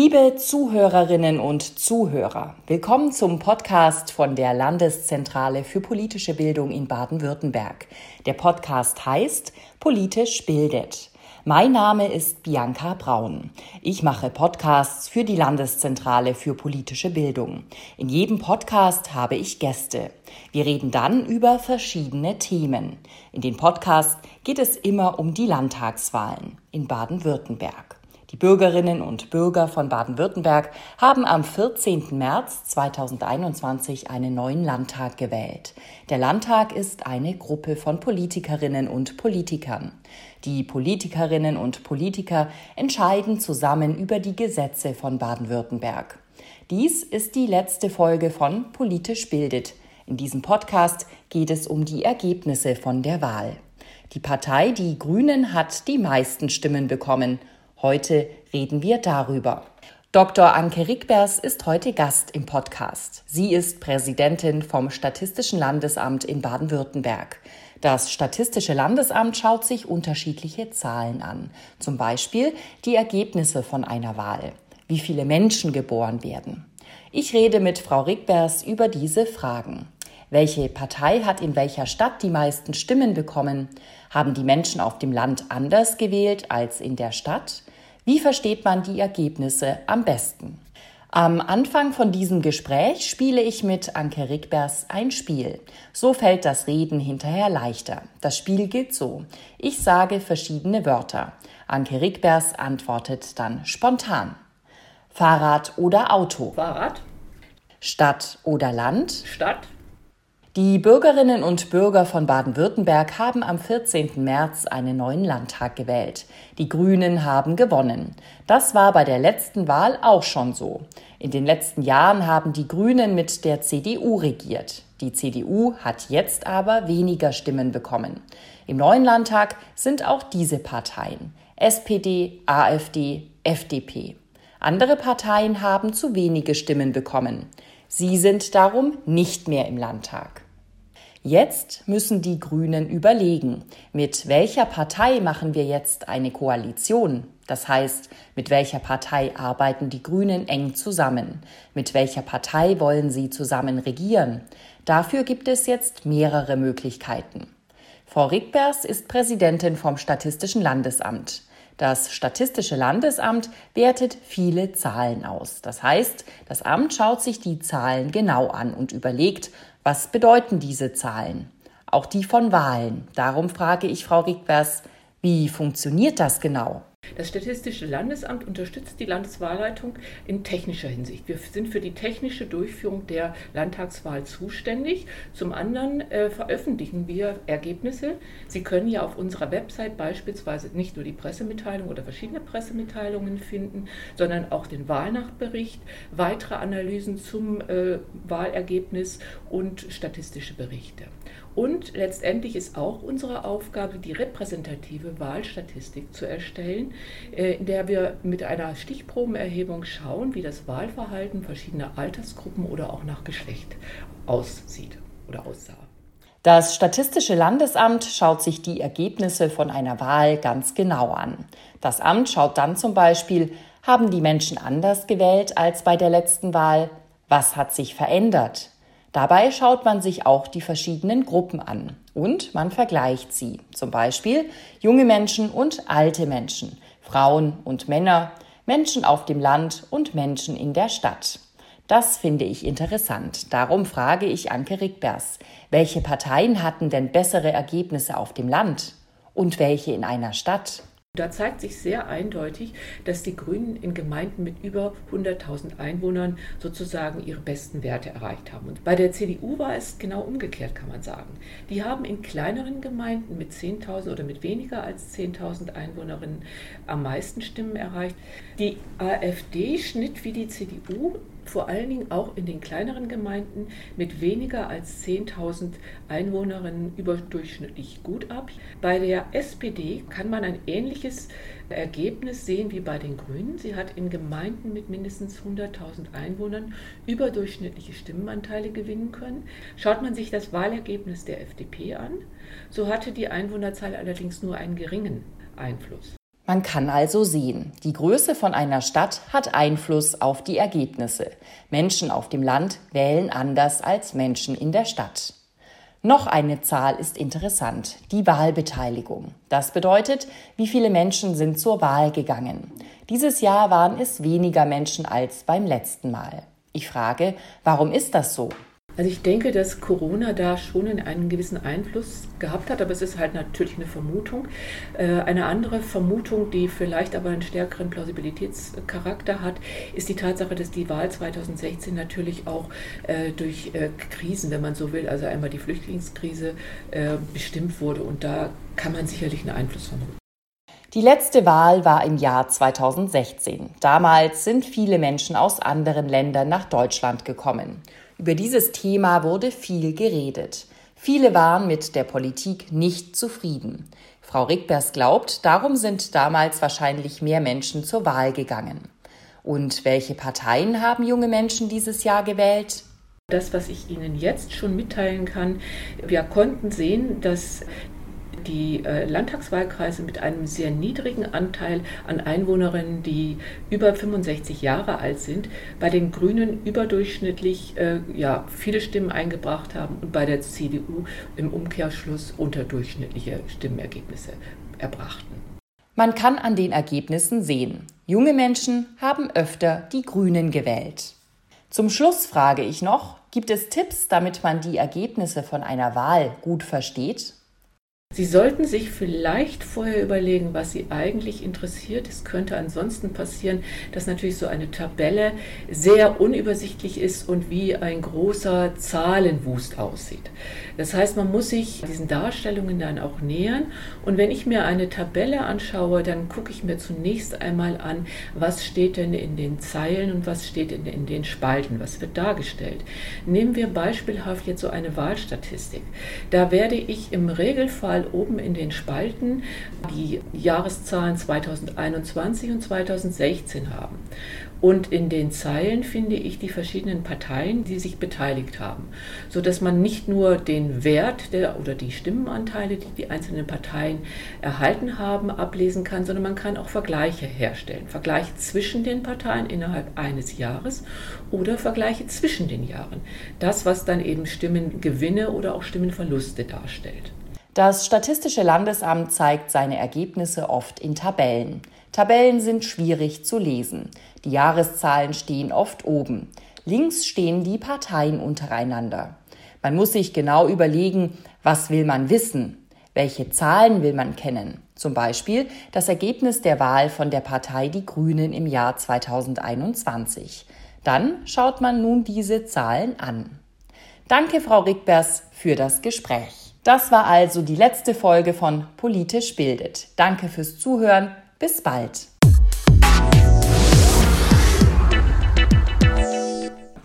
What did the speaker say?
Liebe Zuhörerinnen und Zuhörer, willkommen zum Podcast von der Landeszentrale für politische Bildung in Baden-Württemberg. Der Podcast heißt Politisch bildet. Mein Name ist Bianca Braun. Ich mache Podcasts für die Landeszentrale für politische Bildung. In jedem Podcast habe ich Gäste. Wir reden dann über verschiedene Themen. In den Podcasts geht es immer um die Landtagswahlen in Baden-Württemberg. Die Bürgerinnen und Bürger von Baden-Württemberg haben am 14. März 2021 einen neuen Landtag gewählt. Der Landtag ist eine Gruppe von Politikerinnen und Politikern. Die Politikerinnen und Politiker entscheiden zusammen über die Gesetze von Baden-Württemberg. Dies ist die letzte Folge von Politisch bildet. In diesem Podcast geht es um die Ergebnisse von der Wahl. Die Partei Die Grünen hat die meisten Stimmen bekommen Heute reden wir darüber. Dr. Anke Rickbers ist heute Gast im Podcast. Sie ist Präsidentin vom Statistischen Landesamt in Baden-Württemberg. Das Statistische Landesamt schaut sich unterschiedliche Zahlen an, zum Beispiel die Ergebnisse von einer Wahl, wie viele Menschen geboren werden. Ich rede mit Frau Rickbers über diese Fragen. Welche Partei hat in welcher Stadt die meisten Stimmen bekommen? Haben die Menschen auf dem Land anders gewählt als in der Stadt? Wie versteht man die Ergebnisse am besten? Am Anfang von diesem Gespräch spiele ich mit Anke Rickbers ein Spiel. So fällt das Reden hinterher leichter. Das Spiel geht so. Ich sage verschiedene Wörter. Anke Rickbers antwortet dann spontan. Fahrrad oder Auto? Fahrrad. Stadt oder Land? Stadt. Die Bürgerinnen und Bürger von Baden-Württemberg haben am 14. März einen neuen Landtag gewählt. Die Grünen haben gewonnen. Das war bei der letzten Wahl auch schon so. In den letzten Jahren haben die Grünen mit der CDU regiert. Die CDU hat jetzt aber weniger Stimmen bekommen. Im neuen Landtag sind auch diese Parteien SPD, AfD, FDP. Andere Parteien haben zu wenige Stimmen bekommen. Sie sind darum nicht mehr im Landtag. Jetzt müssen die Grünen überlegen, mit welcher Partei machen wir jetzt eine Koalition? Das heißt, mit welcher Partei arbeiten die Grünen eng zusammen? Mit welcher Partei wollen sie zusammen regieren? Dafür gibt es jetzt mehrere Möglichkeiten. Frau Rickbers ist Präsidentin vom Statistischen Landesamt. Das Statistische Landesamt wertet viele Zahlen aus. Das heißt, das Amt schaut sich die Zahlen genau an und überlegt, was bedeuten diese Zahlen? Auch die von Wahlen. Darum frage ich Frau Rickvers, wie funktioniert das genau? Das Statistische Landesamt unterstützt die Landeswahlleitung in technischer Hinsicht. Wir sind für die technische Durchführung der Landtagswahl zuständig. Zum anderen äh, veröffentlichen wir Ergebnisse. Sie können ja auf unserer Website beispielsweise nicht nur die Pressemitteilung oder verschiedene Pressemitteilungen finden, sondern auch den Wahlnachtbericht, weitere Analysen zum äh, Wahlergebnis und statistische Berichte. Und letztendlich ist auch unsere Aufgabe, die repräsentative Wahlstatistik zu erstellen, äh, in der wir mit einer Stichprobenerhebung schauen, wie das Wahlverhalten verschiedener Altersgruppen oder auch nach Geschlecht aussieht oder aussah. Das Statistische Landesamt schaut sich die Ergebnisse von einer Wahl ganz genau an. Das Amt schaut dann zum Beispiel, haben die Menschen anders gewählt als bei der letzten Wahl? Was hat sich verändert? Dabei schaut man sich auch die verschiedenen Gruppen an und man vergleicht sie. Zum Beispiel junge Menschen und alte Menschen, Frauen und Männer, Menschen auf dem Land und Menschen in der Stadt. Das finde ich interessant. Darum frage ich Anke Rickbers, welche Parteien hatten denn bessere Ergebnisse auf dem Land und welche in einer Stadt? Da zeigt sich sehr eindeutig, dass die Grünen in Gemeinden mit über 100.000 Einwohnern sozusagen ihre besten Werte erreicht haben. Und bei der CDU war es genau umgekehrt, kann man sagen. Die haben in kleineren Gemeinden mit 10.000 oder mit weniger als 10.000 Einwohnerinnen am meisten Stimmen erreicht. Die AfD schnitt wie die CDU vor allen Dingen auch in den kleineren Gemeinden mit weniger als 10.000 Einwohnerinnen überdurchschnittlich gut ab. Bei der SPD kann man ein ähnliches Ergebnis sehen wie bei den Grünen. Sie hat in Gemeinden mit mindestens 100.000 Einwohnern überdurchschnittliche Stimmenanteile gewinnen können. Schaut man sich das Wahlergebnis der FDP an, so hatte die Einwohnerzahl allerdings nur einen geringen Einfluss. Man kann also sehen, die Größe von einer Stadt hat Einfluss auf die Ergebnisse. Menschen auf dem Land wählen anders als Menschen in der Stadt. Noch eine Zahl ist interessant, die Wahlbeteiligung. Das bedeutet, wie viele Menschen sind zur Wahl gegangen. Dieses Jahr waren es weniger Menschen als beim letzten Mal. Ich frage, warum ist das so? Also ich denke, dass Corona da schon einen gewissen Einfluss gehabt hat, aber es ist halt natürlich eine Vermutung. Äh, eine andere Vermutung, die vielleicht aber einen stärkeren Plausibilitätscharakter hat, ist die Tatsache, dass die Wahl 2016 natürlich auch äh, durch äh, Krisen, wenn man so will, also einmal die Flüchtlingskrise bestimmt wurde und da kann man sicherlich einen Einfluss vermuten. Die letzte Wahl war im Jahr 2016. Damals sind viele Menschen aus anderen Ländern nach Deutschland gekommen. Über dieses Thema wurde viel geredet. Viele waren mit der Politik nicht zufrieden. Frau Rickbers glaubt, darum sind damals wahrscheinlich mehr Menschen zur Wahl gegangen. Und welche Parteien haben junge Menschen dieses Jahr gewählt? Das, was ich Ihnen jetzt schon mitteilen kann, wir konnten sehen, dass die äh, Landtagswahlkreise mit einem sehr niedrigen Anteil an Einwohnerinnen, die über 65 Jahre alt sind, bei den Grünen überdurchschnittlich äh, ja, viele Stimmen eingebracht haben und bei der CDU im Umkehrschluss unterdurchschnittliche Stimmenergebnisse erbrachten. Man kann an den Ergebnissen sehen, junge Menschen haben öfter die Grünen gewählt. Zum Schluss frage ich noch, gibt es Tipps, damit man die Ergebnisse von einer Wahl gut versteht? Sie sollten sich vielleicht vorher überlegen, was Sie eigentlich interessiert. Es könnte ansonsten passieren, dass natürlich so eine Tabelle sehr unübersichtlich ist und wie ein großer Zahlenwust aussieht. Das heißt, man muss sich diesen Darstellungen dann auch nähern. Und wenn ich mir eine Tabelle anschaue, dann gucke ich mir zunächst einmal an, was steht denn in den Zeilen und was steht in, den Spalten, was wird dargestellt. Nehmen wir beispielhaft jetzt so eine Wahlstatistik. Da werde ich im Regelfall mal oben in den Spalten die Jahreszahlen 2021 und 2016 haben. Und in den Zeilen finde ich die verschiedenen Parteien, die sich beteiligt haben, so dass man nicht nur den Wert der oder die Stimmenanteile, die die einzelnen Parteien erhalten haben, ablesen kann, sondern man kann auch Vergleiche herstellen. Vergleiche zwischen den Parteien innerhalb eines Jahres oder Vergleiche zwischen den Jahren. Das, was dann eben Stimmengewinne oder auch Stimmenverluste darstellt. Das Statistische Landesamt zeigt seine Ergebnisse oft in Tabellen. Tabellen sind schwierig zu lesen. Die Jahreszahlen stehen oft oben. Links stehen die Parteien untereinander. Man muss sich genau überlegen, was will man wissen? Welche Zahlen will man kennen? Zum Beispiel das Ergebnis der Wahl von der Partei Die Grünen im Jahr 2021. Dann schaut man nun diese Zahlen an. Danke, Frau Rickbers, für das Gespräch. Das war also die letzte Folge von Politisch bildet. Danke fürs Zuhören. Bis bald.